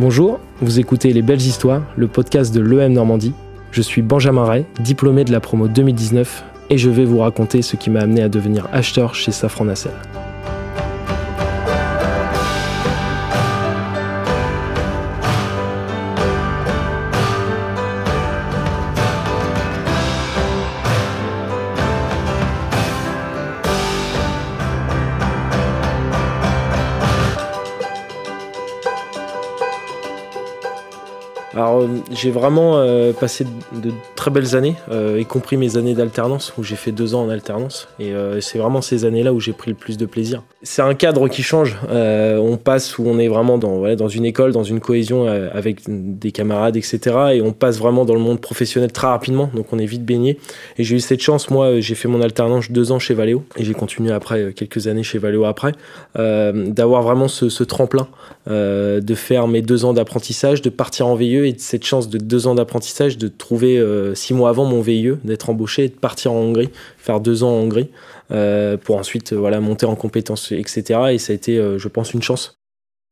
Bonjour, vous écoutez Les Belles Histoires, le podcast de l'EM Normandie. Je suis Benjamin Ray, diplômé de la promo 2019, et je vais vous raconter ce qui m'a amené à devenir acheteur chez Safran Nacelle. J'ai vraiment euh, passé de très belles années, euh, y compris mes années d'alternance, où j'ai fait deux ans en alternance. Et euh, c'est vraiment ces années-là où j'ai pris le plus de plaisir. C'est un cadre qui change. On passe où on est vraiment dans, une école, dans une cohésion avec des camarades, etc. Et on passe vraiment dans le monde professionnel très rapidement, donc on est vite baigné. Et j'ai eu cette chance, moi j'ai fait mon alternance deux ans chez Valeo, et j'ai continué après quelques années chez Valeo après, d'avoir vraiment ce, tremplin, de faire mes deux ans d'apprentissage, de partir en VIE et de cette chance de deux ans d'apprentissage, de trouver euh, six mois avant mon VIE, d'être embauché et de partir en Hongrie, faire deux ans en Hongrie, euh, pour ensuite euh, voilà, monter en compétences, etc. Et ça a été, je pense, une chance.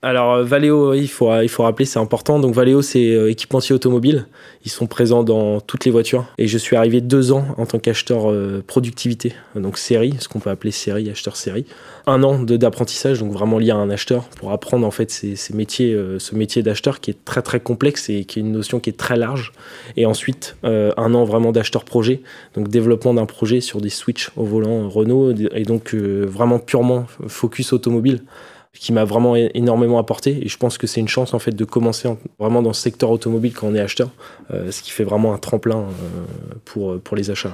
Alors euh, Valeo, il faut, il faut rappeler, c'est important. Donc Valeo, c'est euh, équipementier automobile. Ils sont présents dans toutes les voitures. Et je suis arrivé deux ans en tant qu'acheteur euh, productivité, donc série, ce qu'on peut appeler série, acheteur série. Un an d'apprentissage, donc vraiment lié à un acheteur, pour apprendre en fait ces, métiers, euh, ce métier d'acheteur qui est très très complexe et qui est une notion qui est très large. Et ensuite, euh, un an vraiment d'acheteur projet, donc développement d'un projet sur des switches au volant Renault, et donc euh, vraiment purement focus automobile qui m'a vraiment énormément apporté et je pense que c'est une chance en fait de commencer en- vraiment dans ce secteur automobile quand on est acheteur euh, ce qui fait vraiment un tremplin euh, pour, pour les achats.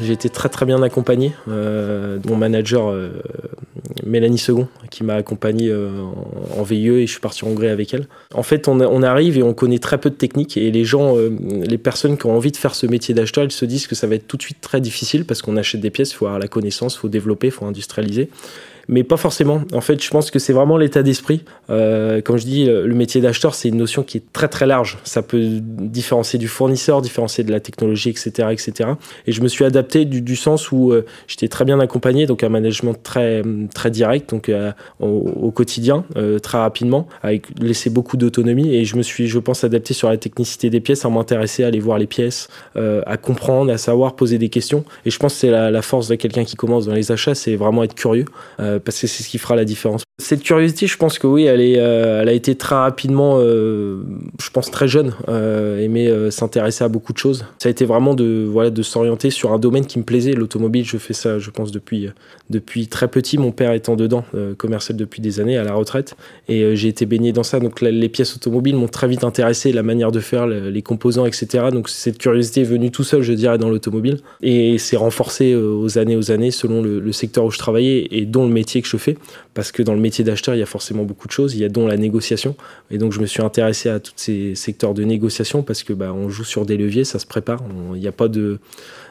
J'ai été très très bien accompagné. Euh, mon manager euh, Mélanie Second m'a accompagné euh, en, en VIE et je suis parti en Hongrie avec elle. En fait, on arrive et on connaît très peu de techniques et les gens, euh, les personnes qui ont envie de faire ce métier d'acheteur, ils se disent que ça va être tout de suite très difficile parce qu'on achète des pièces, il faut avoir la connaissance, il faut développer, il faut industrialiser. Mais pas forcément. En fait, je pense que c'est vraiment l'état d'esprit. Euh, comme je dis, le le métier d'acheteur, c'est une notion qui est très très large. Ça peut différencier du fournisseur, différencier de la technologie, etc., etc. Et je me suis adapté du, sens où euh, j'étais très bien accompagné, donc un management très très direct, donc euh, au, quotidien, euh, très rapidement, avec laissé beaucoup d'autonomie. Et je me suis, je pense, adapté sur la technicité des pièces, à m'intéresser, à aller voir les pièces, euh, à comprendre, à savoir poser des questions. Et je pense que c'est la, force de quelqu'un qui commence dans les achats, c'est vraiment être curieux, euh, parce que c'est ce qui fera la différence. Cette curiosité, je pense que oui, elle, est, euh, elle a été très rapidement, euh, je pense très jeune, euh, euh, s'intéresser à beaucoup de choses. Ça a été vraiment de, voilà, de s'orienter sur un domaine qui me plaisait. L'automobile, je fais ça, je pense, depuis, depuis très petit, mon père étant dedans, commercial depuis des années, à la retraite. Et j'ai été baigné dans ça. Donc les pièces automobiles m'ont très vite intéressé, la manière de faire, le- les composants, etc. Donc cette curiosité est venue tout seul, je dirais, dans l'automobile. Et c'est renforcé aux années, aux années, selon le, le secteur où je travaillais et dont le métier que je fais. Parce que dans le métier d'acheteur, il y a forcément beaucoup de choses. Il y a dont la négociation. Et donc je me suis intéressé à tous ces secteurs de négociation parce que bah, on joue sur des leviers, ça se prépare. On- Il n'y a pas de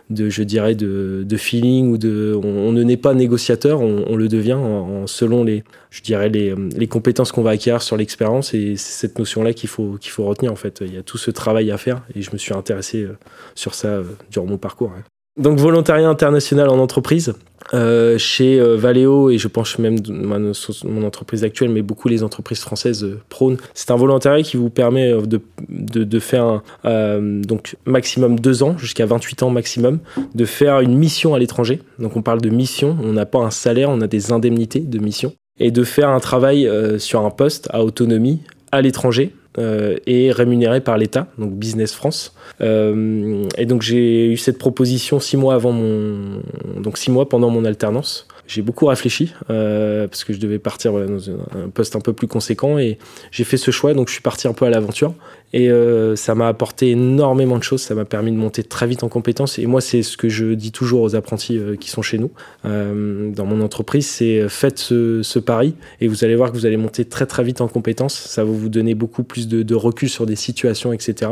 de je dirais de, de feeling ou de on, ne naît pas négociateur on, le devient en, selon les je dirais les, les compétences qu'on va acquérir sur l'expérience et c'est cette notion là qu'il faut qu'il faut retenir en fait il y a tout ce travail à faire et je me suis intéressé euh, sur ça euh, durant mon parcours ouais. Donc volontariat international en entreprise euh, chez euh, Valeo et je pense même de mon, entreprise actuelle, mais beaucoup les entreprises françaises euh, prônent. C'est un volontariat qui vous permet de, de, faire un, donc maximum deux ans, jusqu'à 28 ans maximum, de faire une mission à l'étranger. Donc on parle de mission, on n'a pas un salaire, on a des indemnités de mission. Et de faire un travail sur un poste à autonomie à l'étranger euh, et rémunéré par l'État, donc Business France. Euh, et donc j'ai eu cette proposition six mois avant mon, donc six mois pendant mon alternance. J'ai beaucoup réfléchi euh, parce que je devais partir dans un poste un peu plus conséquent et j'ai fait ce choix. Donc je suis parti un peu à l'aventure et euh, ça m'a apporté énormément de choses. Ça m'a permis de monter très vite en compétences. Et moi, c'est ce que je dis toujours aux apprentis euh, qui sont chez nous euh, dans mon entreprise, c'est faites ce, pari et vous allez voir que vous allez monter très très vite en compétences. Ça va vous donner beaucoup plus de, recul sur des situations, etc.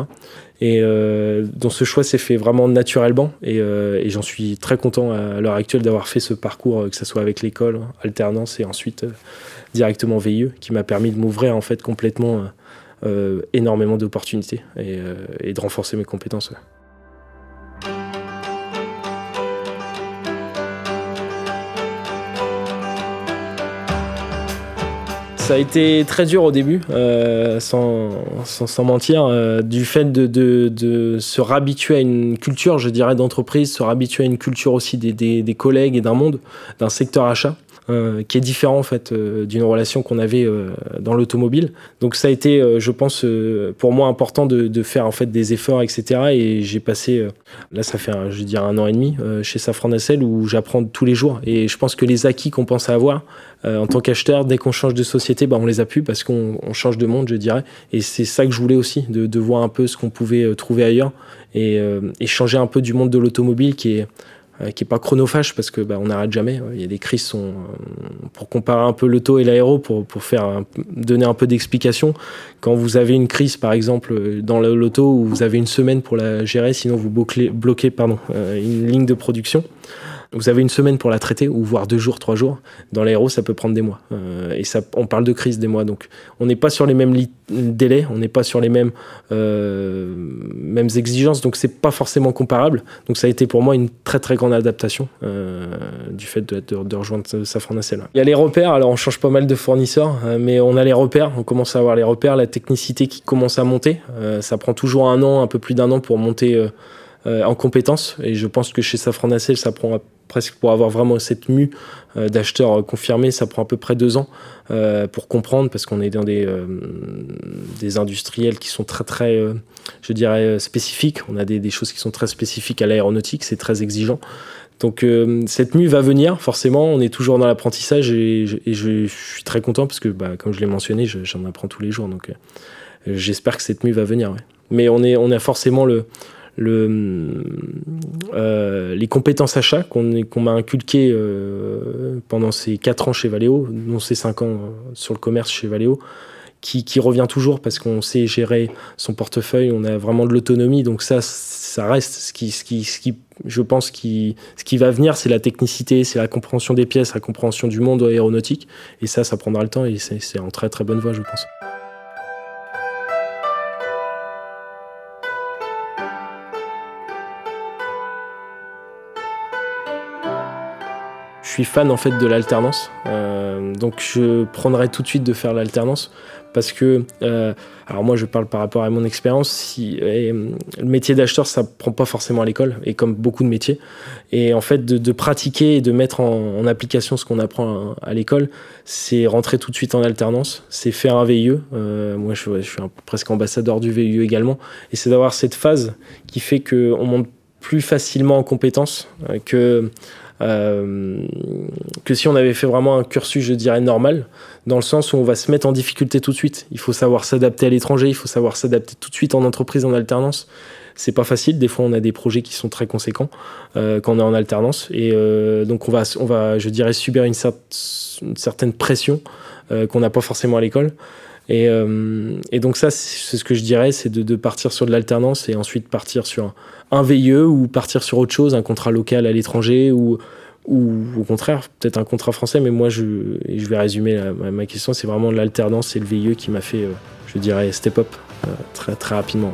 Et donc ce choix s'est fait vraiment naturellement et, et j'en suis très content à l'heure actuelle d'avoir fait ce parcours, que ce soit avec l'école, alternance et ensuite directement VIE, qui m'a permis de m'ouvrir en fait complètement euh, énormément d'opportunités et, euh, et, de renforcer mes compétences. Ça a été très dur au début, euh, sans, sans, mentir, du fait de, se réhabituer à une culture, je dirais, d'entreprise, se réhabituer à une culture aussi des, des collègues et d'un monde, d'un secteur achat. Euh, qui est différent en fait euh, d'une relation qu'on avait euh, dans l'automobile. Donc ça a été, je pense, pour moi important de, de, faire en fait des efforts, etc. Et j'ai passé, là ça fait, je veux dire, un an et demi chez Safran Nacelle où j'apprends tous les jours. Et je pense que les acquis qu'on pense avoir en tant qu'acheteur, dès qu'on change de société, bah, on les a pu parce qu'on change de monde, je dirais. Et c'est ça que je voulais aussi, de, de voir un peu ce qu'on pouvait trouver ailleurs et, et changer un peu du monde de l'automobile qui est euh, qui est pas chronophage parce que bah, on n'arrête jamais. Il y a des crises sont euh, pour comparer un peu l'auto et l'aéro pour pour faire donner un peu d'explication. Quand vous avez une crise par exemple dans l'auto où vous avez une semaine pour la gérer, sinon vous bloquez, bloquez pardon euh, une ligne de production. Vous avez une semaine pour la traiter, ou voire deux jours, trois jours. Dans l'aéro, ça peut prendre des mois. Euh, et ça, on parle de crise des mois. Donc, on n'est pas sur les mêmes délais, on n'est pas sur les mêmes, euh, mêmes exigences. Donc, c'est pas forcément comparable. Donc, ça a été pour moi une très très grande adaptation euh, du fait de, rejoindre Safran Nacelle. Il y a les repères. Alors, on change pas mal de fournisseurs, mais on a les repères. On commence à avoir les repères, la technicité qui commence à monter. ça prend toujours un an, un peu plus d'un an pour monter. en compétences et je pense que chez Safran Nacelle ça prend presque pour avoir vraiment cette mue euh, d'acheteurs confirmés, ça prend à peu près deux ans euh, pour comprendre, parce qu'on est dans des, euh, des industriels qui sont très, très, je dirais, spécifiques. On a des, choses qui sont très spécifiques à l'aéronautique, c'est très exigeant. Donc cette mue va venir, forcément, on est toujours dans l'apprentissage et, je, suis très content parce que, bah, comme je l'ai mentionné, j'en apprends tous les jours. Donc j'espère que cette mue va venir. Mais on, est, on a forcément le, le, euh, les compétences achats qu'on m'a inculquées euh, pendant ces 4 ans chez Valeo, non ces 5 ans sur le commerce chez Valeo, qui, qui revient toujours parce qu'on sait gérer son portefeuille, on a vraiment de l'autonomie, donc ça, ça reste. Ce qui, ce qui, ce qui je pense, qui, ce qui va venir, c'est la technicité, c'est la compréhension des pièces, la compréhension du monde aéronautique, et ça, ça prendra le temps, et c'est en très très bonne voie, je pense. Suis fan en fait de l'alternance. Euh, donc je prendrais tout de suite de faire l'alternance parce que, euh, alors moi je parle par rapport à mon expérience, si, le métier d'acheteur ça prend pas forcément à l'école et comme beaucoup de métiers. Et en fait de, pratiquer et de mettre en, application ce qu'on apprend à, l'école, c'est rentrer tout de suite en alternance, c'est faire un VIE. Euh, moi je, suis presque ambassadeur du VIE également et c'est d'avoir cette phase qui fait qu'on monte plus facilement en compétences que que si on avait fait vraiment un cursus, je dirais, normal, dans le sens où on va se mettre en difficulté tout de suite. Il faut savoir s'adapter à l'étranger, il faut savoir s'adapter tout de suite en entreprise, en alternance. C'est pas facile. Des fois, on a des projets qui sont très conséquents euh, quand on est en alternance, et euh, donc on va, on va, je dirais, subir une, une certaine pression euh, qu'on n'a pas forcément à l'école. Et, euh, et, donc ça, c'est ce que je dirais, c'est de, partir sur de l'alternance et ensuite partir sur un VIE ou partir sur autre chose, un contrat local à l'étranger ou, ou au contraire, peut-être un contrat français. Mais moi, je, je vais résumer ma, question, c'est vraiment l'alternance et le VIE qui m'a fait, euh, je dirais, step up euh, très, très rapidement.